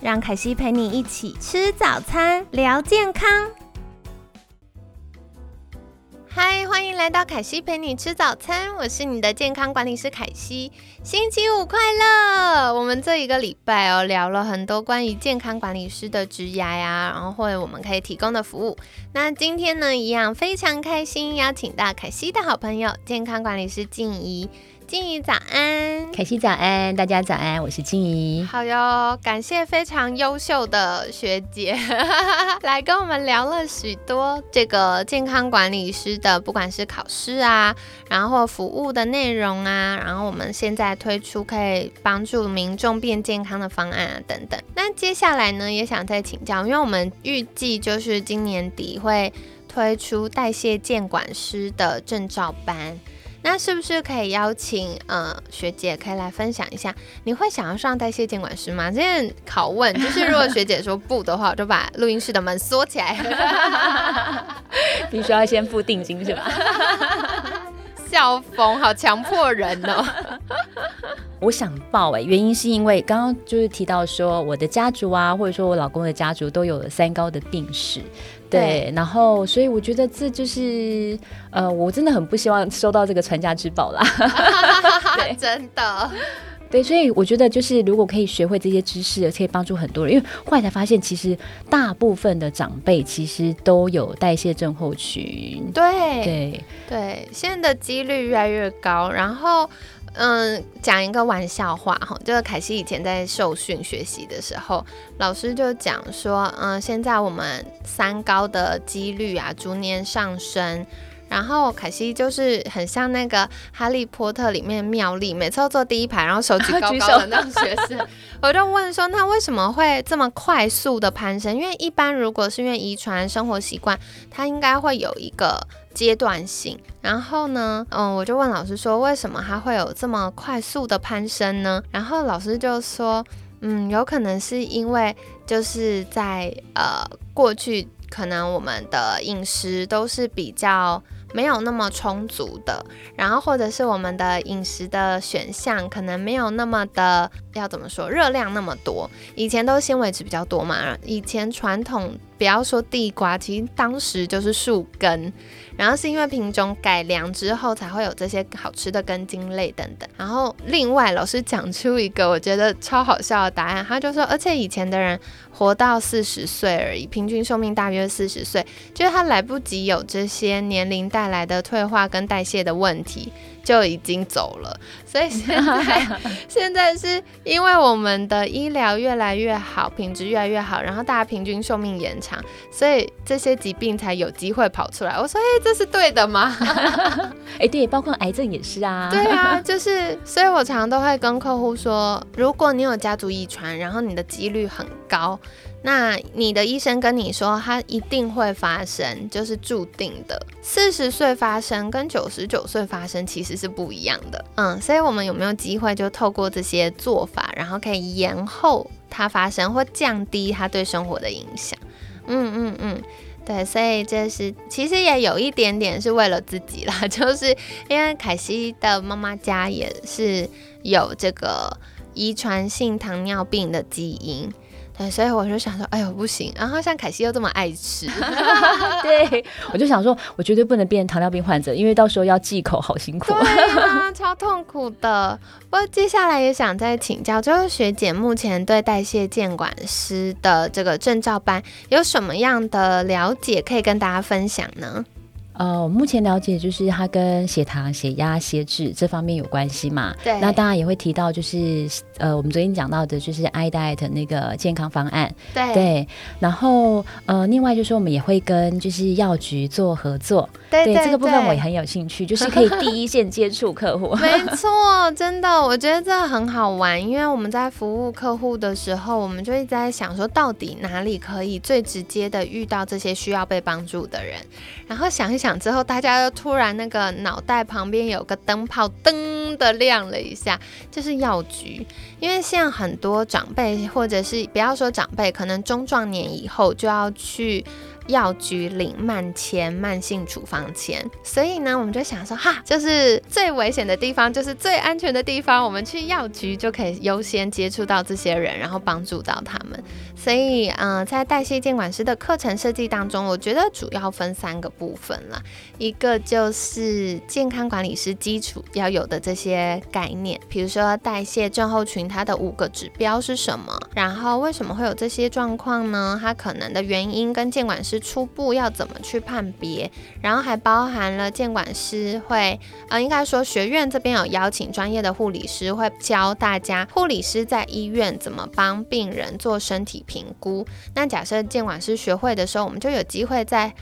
让凯西陪你一起吃早餐，聊健康。嗨，欢迎来到凯西陪你吃早餐，我是你的健康管理师凯西。星期五快乐！我们这一个礼拜哦，聊了很多关于健康管理师的职涯呀，然后或者我们可以提供的服务。那今天呢，一样非常开心，邀请到凯西的好朋友，健康管理师静怡。静怡早安，凯西早安，大家早安，我是静怡。好哟，感谢非常优秀的学姐来跟我们聊了许多这个健康管理师的，不管是考试啊，然后服务的内容啊，然后我们现在推出可以帮助民众变健康的方案啊等等。那接下来呢，也想再请教，因为我们预计就是今年底会推出代谢健管师的证照班。那是不是可以邀请呃学姐可以来分享一下？你会想要上代谢监管师吗？这件拷问就是，如果学姐说不的话，我就把录音室的门锁起来。必须要先付定金是吧？笑疯，好强迫人哦。我想报哎，原因是因为刚刚就是提到说我的家族啊，或者说我老公的家族都有了三高的病史。对，然后所以我觉得这就是，呃，我真的很不希望收到这个传家之宝啦。真的。对，所以我觉得就是如果可以学会这些知识，可以帮助很多人。因为后来才发现，其实大部分的长辈其实都有代谢症候群。对对对，现在的几率越来越高，然后。嗯，讲一个玩笑话哈，就是凯西以前在受训学习的时候，老师就讲说，嗯，现在我们三高的几率啊逐年上升，然后凯西就是很像那个哈利波特里面妙丽，每次都坐第一排，然后手举 高高的那种学生，我就问说，那为什么会这么快速的攀升？因为一般如果是因为遗传生活习惯，它应该会有一个。阶段性，然后呢，嗯，我就问老师说，为什么它会有这么快速的攀升呢？然后老师就说，嗯，有可能是因为就是在呃过去，可能我们的饮食都是比较。没有那么充足的，然后或者是我们的饮食的选项可能没有那么的，要怎么说，热量那么多。以前都是纤维质比较多嘛，以前传统不要说地瓜，其实当时就是树根，然后是因为品种改良之后才会有这些好吃的根茎类等等。然后另外老师讲出一个我觉得超好笑的答案，他就说，而且以前的人。活到四十岁而已，平均寿命大约四十岁，就是他来不及有这些年龄带来的退化跟代谢的问题。就已经走了，所以现在 现在是因为我们的医疗越来越好，品质越来越好，然后大家平均寿命延长，所以这些疾病才有机会跑出来。我说，哎，这是对的吗？哎，对，包括癌症也是啊。对啊，就是，所以我常常都会跟客户说，如果你有家族遗传，然后你的几率很高。那你的医生跟你说，它一定会发生，就是注定的。四十岁发生跟九十九岁发生其实是不一样的，嗯，所以我们有没有机会就透过这些做法，然后可以延后它发生或降低它对生活的影响？嗯嗯嗯，对，所以这是其实也有一点点是为了自己啦，就是因为凯西的妈妈家也是有这个遗传性糖尿病的基因。对，所以我就想说，哎呦不行，然后像凯西又这么爱吃，对，我就想说，我绝对不能变糖尿病患者，因为到时候要忌口，好辛苦，对啊，超痛苦的。不过接下来也想再请教，就是学姐目前对代谢监管师的这个证照班有什么样的了解，可以跟大家分享呢？呃，目前了解就是它跟血糖、血压、血脂这方面有关系嘛。对那当然也会提到，就是呃，我们昨天讲到的，就是 i diet 那个健康方案。对对，然后呃，另外就是我们也会跟就是药局做合作。对对这个部分我也很有兴趣，就是可以第一线接触客户。没错，真的，我觉得这很好玩，因为我们在服务客户的时候，我们就一直在想说，到底哪里可以最直接的遇到这些需要被帮助的人。然后想一想之后，大家又突然那个脑袋旁边有个灯泡噔的亮了一下，就是药局。因为现在很多长辈，或者是不要说长辈，可能中壮年以后就要去药局领慢签、慢性处方签，所以呢，我们就想说，哈，就是最危险的地方，就是最安全的地方，我们去药局就可以优先接触到这些人，然后帮助到他们。所以，嗯、在代谢监管师的课程设计当中，我觉得主要分三个部分啦，一个就是健康管理师基础要有的这些概念，比如说代谢症候群它的五个指标是什么，然后为什么会有这些状况呢？它可能的原因跟监管师初步要怎么去判别，然后还包含了监管师会，呃，应该说学院这边有邀请专业的护理师会教大家，护理师在医院怎么帮病人做身体评估。那假设监管师学会的时候，我们就有机会在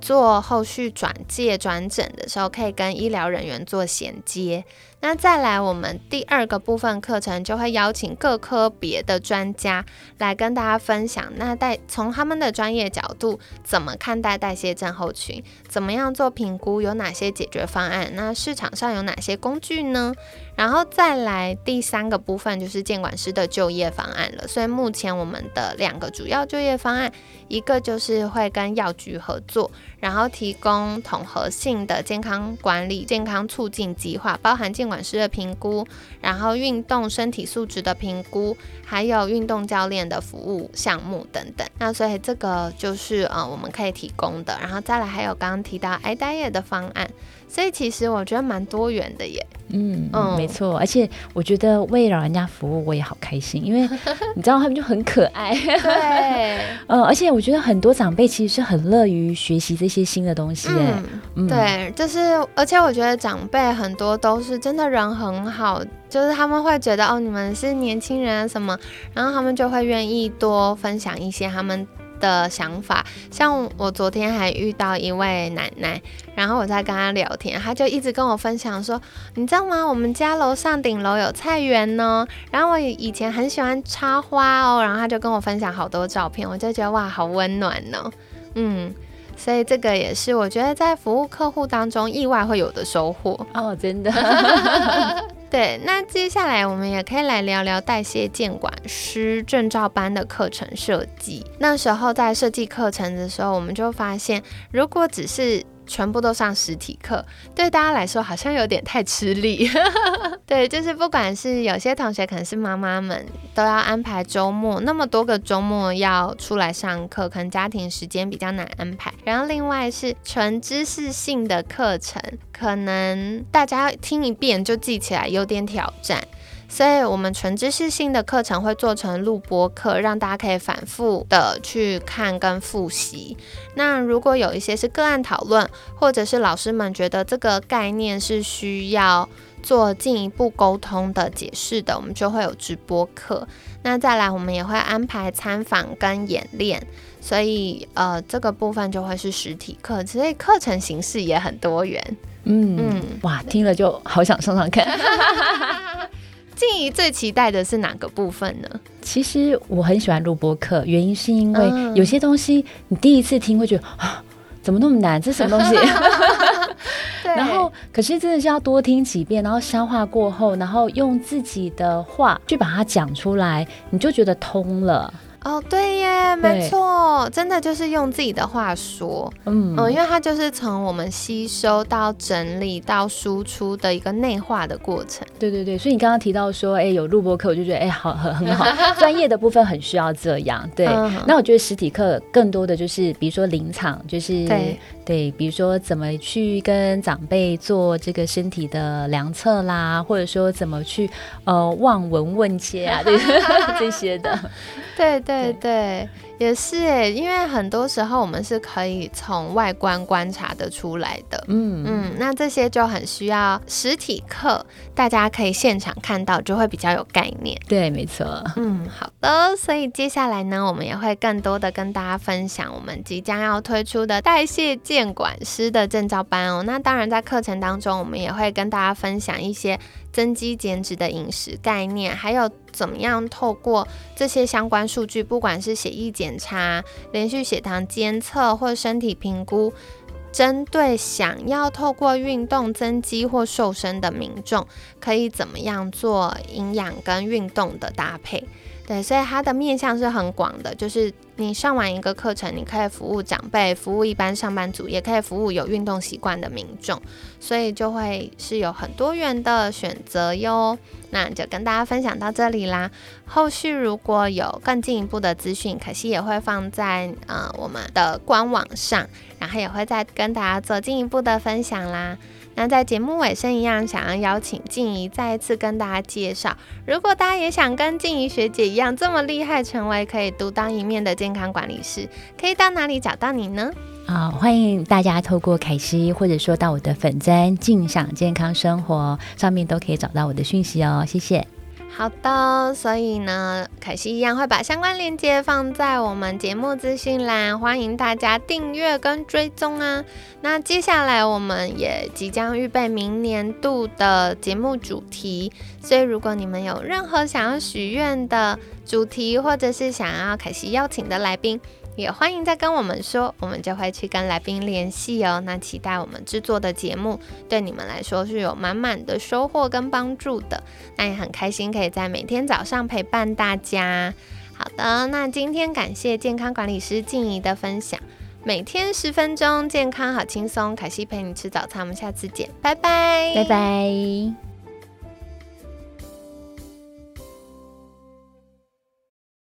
做后续转介转诊的时候，可以跟医疗人员做衔接。那再来，我们第二个部分课程就会邀请各科别的专家来跟大家分享，那代从他们的专业角度怎么看待代谢症候群，怎么样做评估，有哪些解决方案，那市场上有哪些工具呢？然后再来第三个部分就是监管师的就业方案了。所以目前我们的两个主要就业方案，一个就是会跟药局合作，然后提供统合性的健康管理、健康促进计划，包含监管师的评估，然后运动身体素质的评估，还有运动教练的服务项目等等。那所以这个就是呃我们可以提供的，然后再来还有刚刚提到 i d i e 的方案。所以其实我觉得蛮多元的耶。嗯，嗯。没错，而且我觉得为老人家服务，我也好开心，因为 你知道他们就很可爱，对，嗯，而且我觉得很多长辈其实是很乐于学习这些新的东西，哎、嗯，嗯，对，就是，而且我觉得长辈很多都是真的人很好，就是他们会觉得哦，你们是年轻人啊什么，然后他们就会愿意多分享一些他们的想法。像我昨天还遇到一位奶奶，然后我在跟她聊天，她就一直跟我分享说，你知道吗？我们家楼上顶楼有菜园呢，然后我以前很喜欢插花哦，然后她就跟我分享好多照片，我就觉得哇，好温暖哦，嗯。所以这个也是我觉得在服务客户当中意外会有的收获。哦，真的，对，那接下来我们也可以来聊聊代谢监管师证照班的课程设计。那时候在设计课程的时候，我们就发现，如果只是全部都上实体课，对大家来说好像有点太吃力。对，就是不管是有些同学可能是妈妈们都要安排周末，那么多个周末要出来上课，可能家庭时间比较难安排。然后另外是纯知识性的课程，可能大家听一遍就记起来有点挑战。所以，我们纯知识性的课程会做成录播课，让大家可以反复的去看跟复习。那如果有一些是个案讨论，或者是老师们觉得这个概念是需要做进一步沟通的解释的，我们就会有直播课。那再来，我们也会安排参访跟演练，所以呃，这个部分就会是实体课，所以课程形式也很多元。嗯嗯哇，听了就好想上上看。静怡最期待的是哪个部分呢？其实我很喜欢录播课，原因是因为嗯有些东西你第一次听会觉得啊，怎么那么难？这什么东西？对然后，可是真的是要多听几遍，然后消化过后，然后用自己的话去把它讲出来，你就觉得通了。哦，对耶，没错，真的就是用自己的话说，嗯嗯，因为它就是从我们吸收到整理到输出的一个内化的过程。对对对，所以你刚刚提到说，哎，有录播课，我就觉得，哎，好，很很好，专业的部分很需要这样。对，嗯那我觉得实体课更多的就是，比如说临场，就是对对，比如说怎么去跟长辈做这个身体的量测啦，或者说怎么去呃望闻问切啊，对 这些的。对对对，也是诶，因为很多时候我们是可以从外观观察得出来的。嗯嗯，那这些就很需要实体课，大家可以现场看到，就会比较有概念。对，没错。嗯，好的。所以接下来呢，我们也会更多的跟大家分享我们即将要推出的代谢监管师的证照班哦。那当然，在课程当中，我们也会跟大家分享一些。增肌减脂的饮食概念，还有怎么样透过这些相关数据，不管是血液检检查、连续血糖监测或身体评估，针对想要透过运动增肌或瘦身的民众，可以怎么样做营养跟运动的搭配。对，所以它的面向是很广的，就是你上完一个课程，你可以服务长辈，服务一般上班族，也可以服务有运动习惯的民众，所以就会是有很多元的选择哟。那就跟大家分享到这里啦。后续如果有更进一步的资讯，可惜也会放在呃我们的官网上，然后也会再跟大家做进一步的分享啦。那在节目尾声一样，想要邀请静怡再一次跟大家介绍，如果大家也想跟静怡学姐一样这么厉害，成为可以独当一面的健康管理师，可以到哪里找到你呢？啊，欢迎大家透过凯西，或者说到我的粉针“静享健康生活”上面都可以找到我的讯息哦，谢谢。好的，所以呢，凯西一样会把相关链接放在我们节目资讯栏，欢迎大家订阅跟追踪啊。那接下来我们也即将预备明年度的节目主题，所以如果你们有任何想要许愿的主题，或者是想要凯西邀请的来宾。也欢迎再跟我们说，我们就会去跟来宾联系哦。那期待我们制作的节目对你们来说是有满满的收获跟帮助的。那也很开心可以在每天早上陪伴大家。好的，那今天感谢健康管理师静怡的分享，每天十分钟，健康好轻松。凯西陪你吃早餐，我们下次见，拜拜，拜拜。